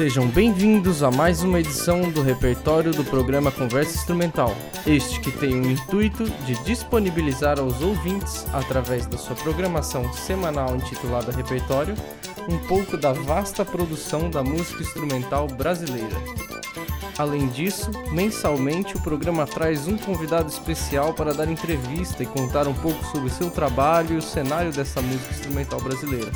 Sejam bem-vindos a mais uma edição do repertório do programa Conversa Instrumental. Este que tem o intuito de disponibilizar aos ouvintes, através da sua programação semanal intitulada Repertório, um pouco da vasta produção da música instrumental brasileira. Além disso, mensalmente o programa traz um convidado especial para dar entrevista e contar um pouco sobre seu trabalho e o cenário dessa música instrumental brasileira.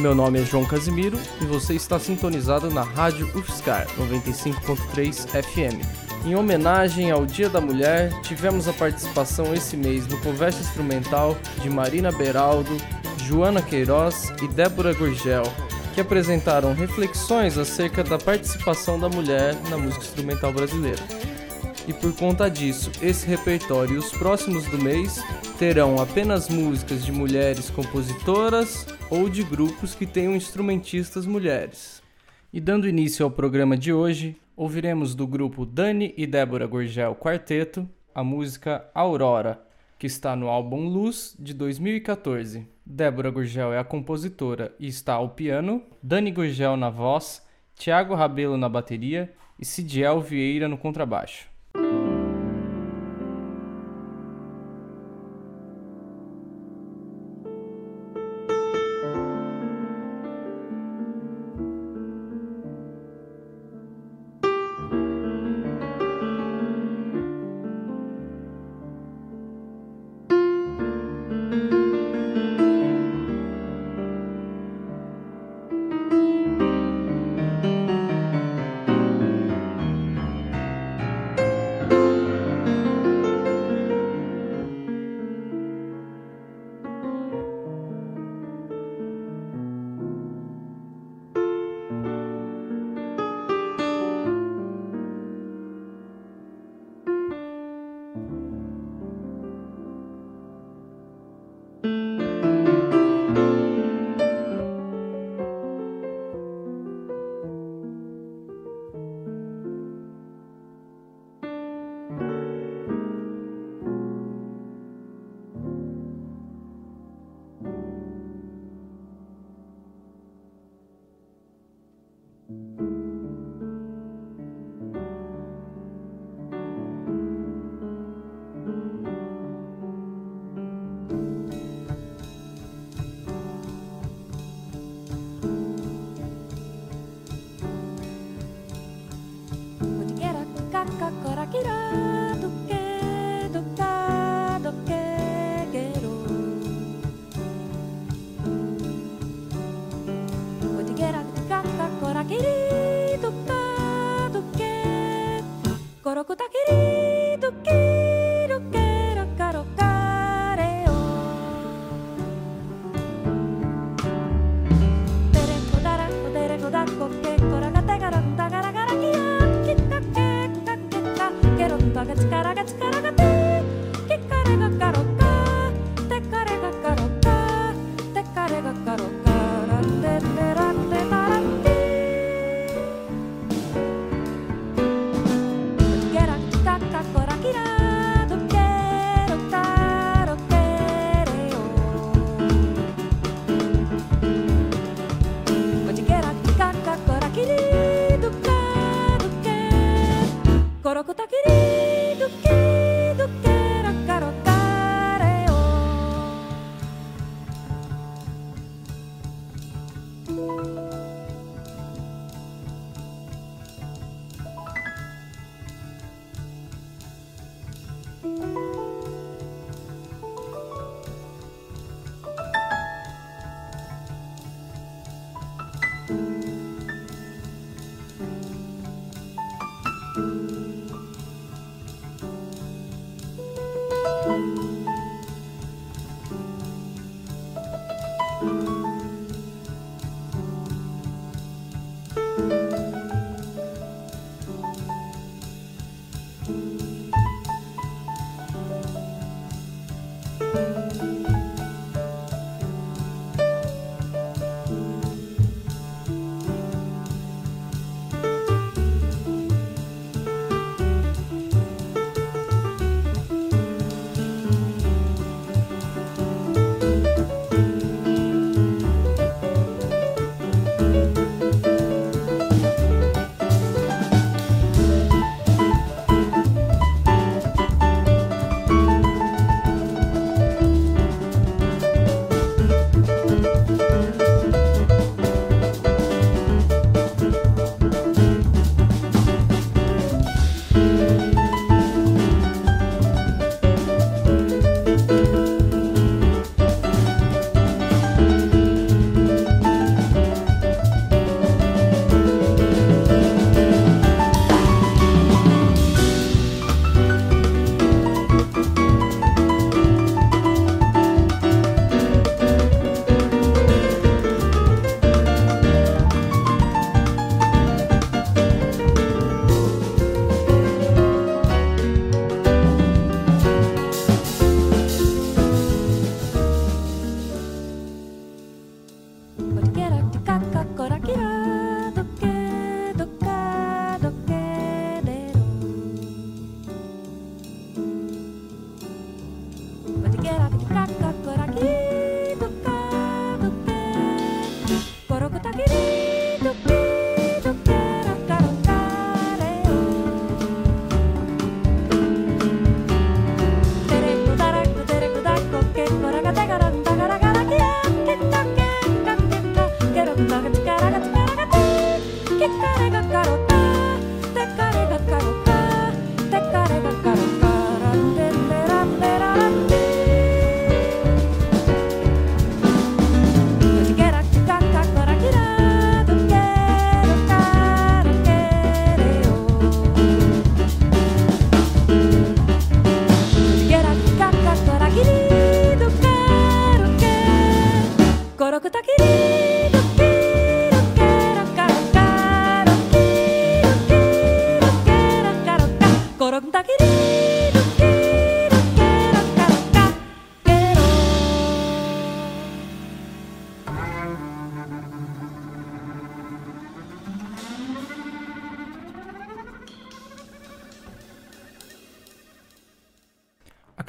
Meu nome é João Casimiro e você está sintonizado na Rádio UFSCar 95.3 FM. Em homenagem ao Dia da Mulher, tivemos a participação esse mês no Conversa Instrumental de Marina Beraldo, Joana Queiroz e Débora Gurgel, que apresentaram reflexões acerca da participação da mulher na música instrumental brasileira. E por conta disso, esse repertório e os próximos do mês terão apenas músicas de mulheres compositoras ou de grupos que tenham instrumentistas mulheres. E dando início ao programa de hoje, ouviremos do grupo Dani e Débora Gurgel Quarteto a música Aurora, que está no álbum Luz de 2014. Débora Gurgel é a compositora e está ao piano, Dani Gurgel na voz, Tiago Rabelo na bateria e Cidiel Vieira no contrabaixo.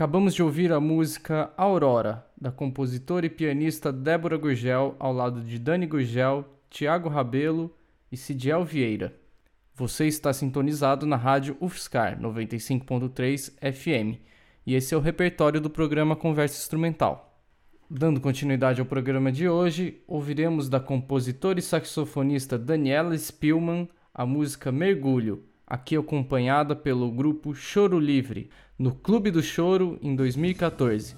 Acabamos de ouvir a música Aurora, da compositora e pianista Débora Gurgel, ao lado de Dani Gurgel, Tiago Rabelo e Cidiel Vieira. Você está sintonizado na rádio UFSCar 95.3 FM e esse é o repertório do programa Conversa Instrumental. Dando continuidade ao programa de hoje, ouviremos da compositora e saxofonista Daniela Spielmann a música Mergulho, aqui acompanhada pelo grupo Choro Livre, no Clube do Choro em 2014.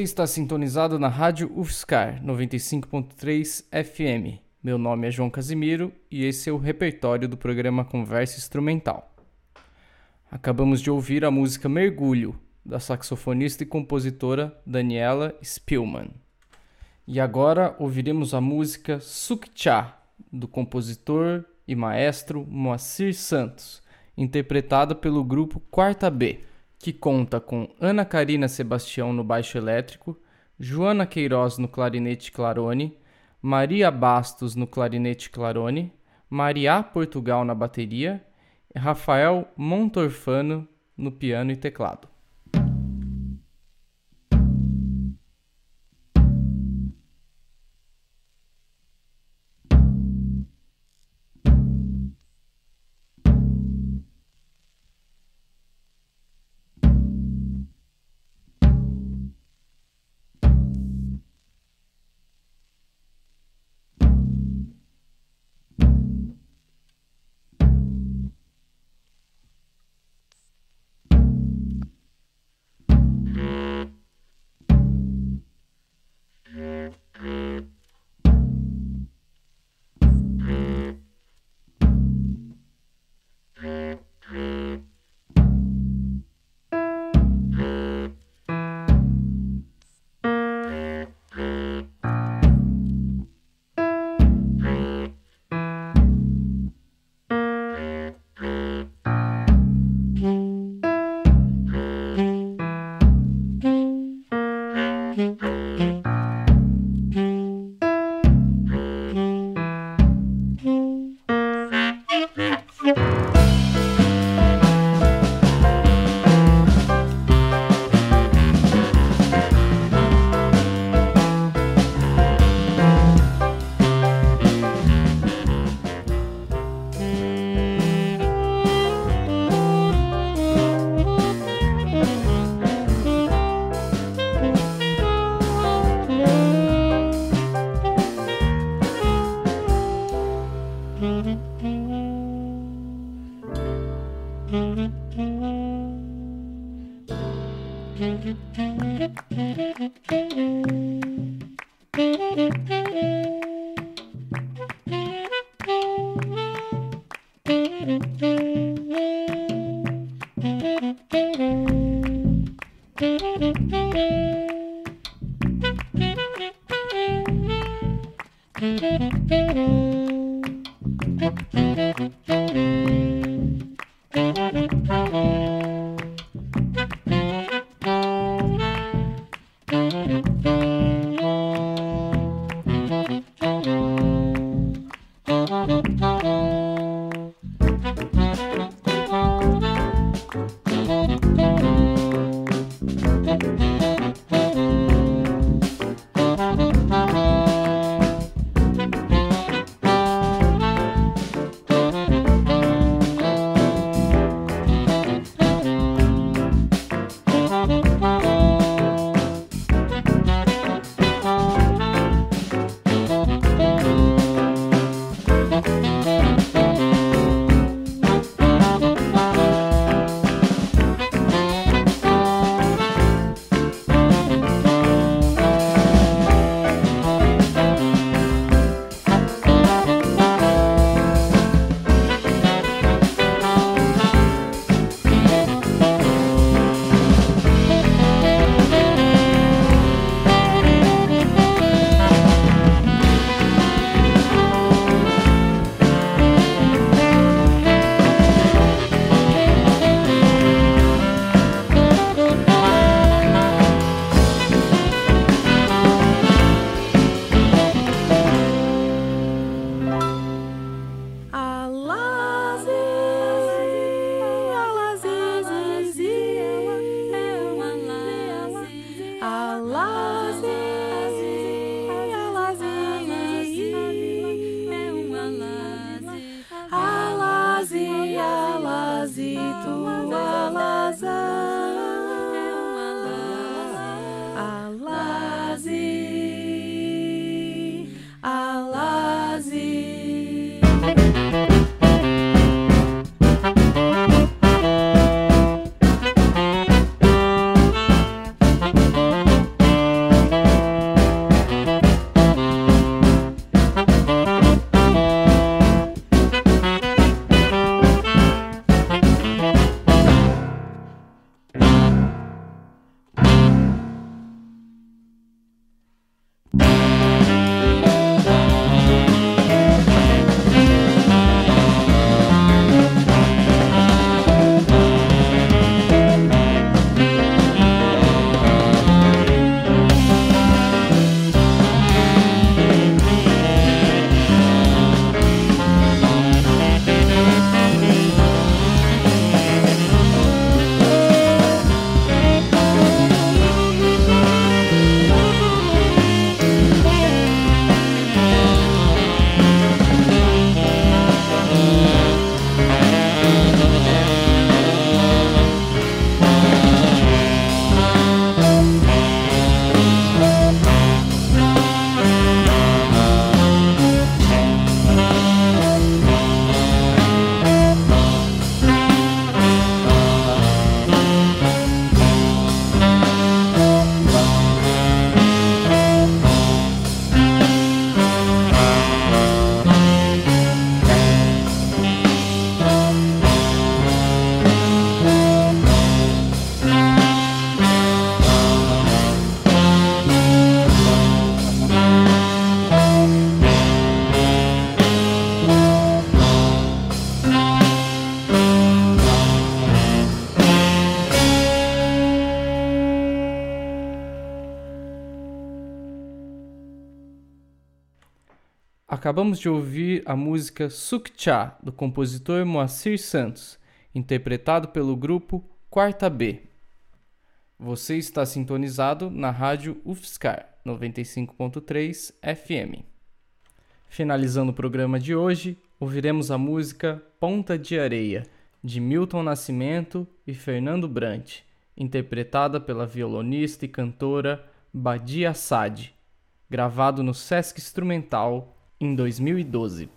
Você está sintonizado na Rádio UFSCar 95.3 FM. Meu nome é João Casimiro e esse é o repertório do programa Conversa Instrumental. Acabamos de ouvir a música Mergulho, da saxofonista e compositora Daniela Spillman. E agora ouviremos a música Sukcha, do compositor e maestro Moacir Santos, interpretada pelo grupo Quarta B, que conta com Ana Karina Sebastião no baixo elétrico, Joana Queiroz no clarinete clarone, Maria Bastos no clarinete clarone, Maria Portugal na bateria Rafael Montorfano no piano e teclado. Thank you. Acabamos de ouvir a música Sukcha, do compositor Moacir Santos, interpretado pelo grupo Quarta B. Você está sintonizado na rádio UFSCar 95.3 FM. Finalizando o programa de hoje, ouviremos a música Ponta de Areia, de Milton Nascimento e Fernando Brant, interpretada pela violonista e cantora Badia Assad, gravado no Sesc Instrumental em 2012.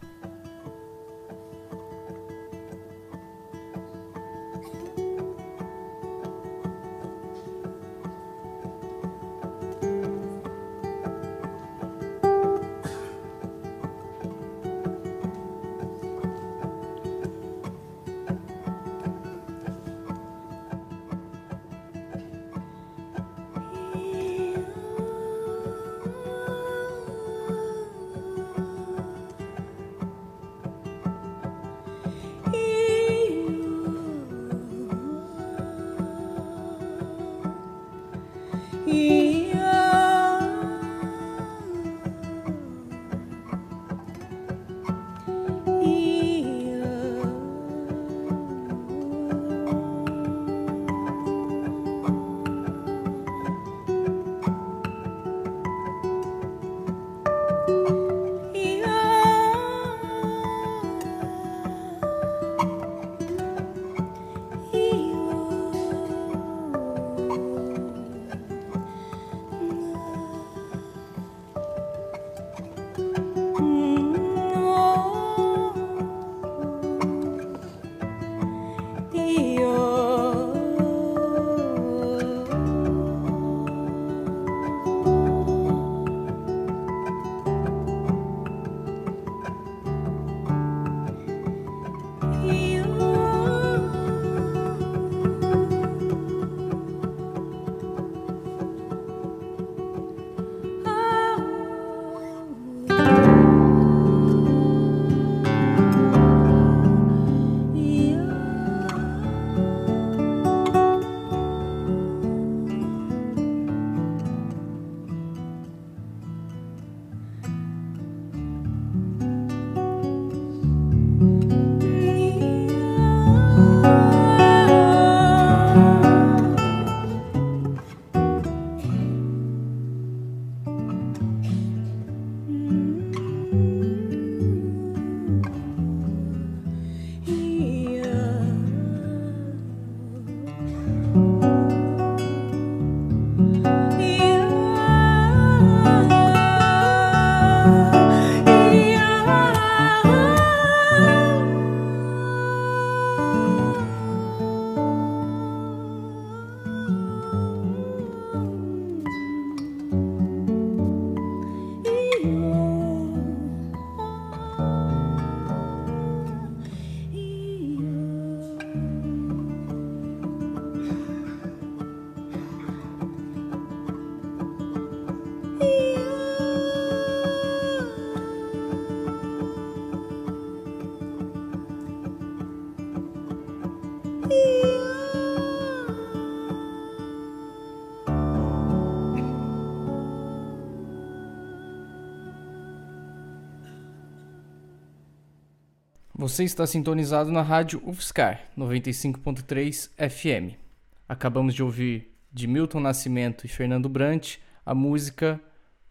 Você está sintonizado na rádio UFSCar 95.3 FM. Acabamos de ouvir de Milton Nascimento e Fernando Brant a música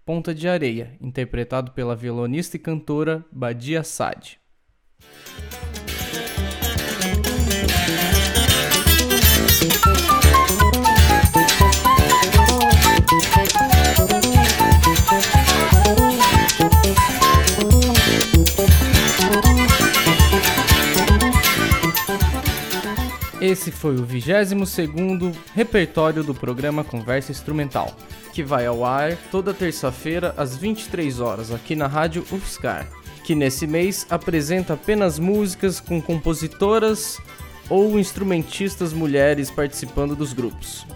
Ponta de Areia, interpretado pela violonista e cantora Badia Sade. Esse foi o 22º repertório do programa Conversa Instrumental, que vai ao ar toda terça-feira às 23 horas aqui na Rádio UFSCar, que nesse mês apresenta apenas músicas com compositoras ou instrumentistas mulheres participando dos grupos.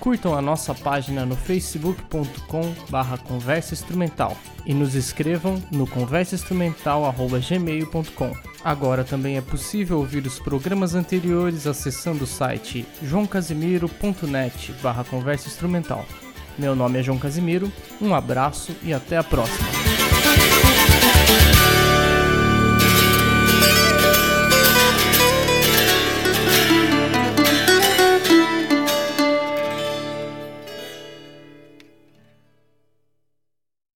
Curtam a nossa página no facebook.com barra conversa instrumental e nos escrevam no conversainstrumental.gmail.com. Agora também é possível ouvir os programas anteriores acessando o site joãocasimiro.net barra conversa instrumental. Meu nome é João Casimiro, um abraço e até a próxima.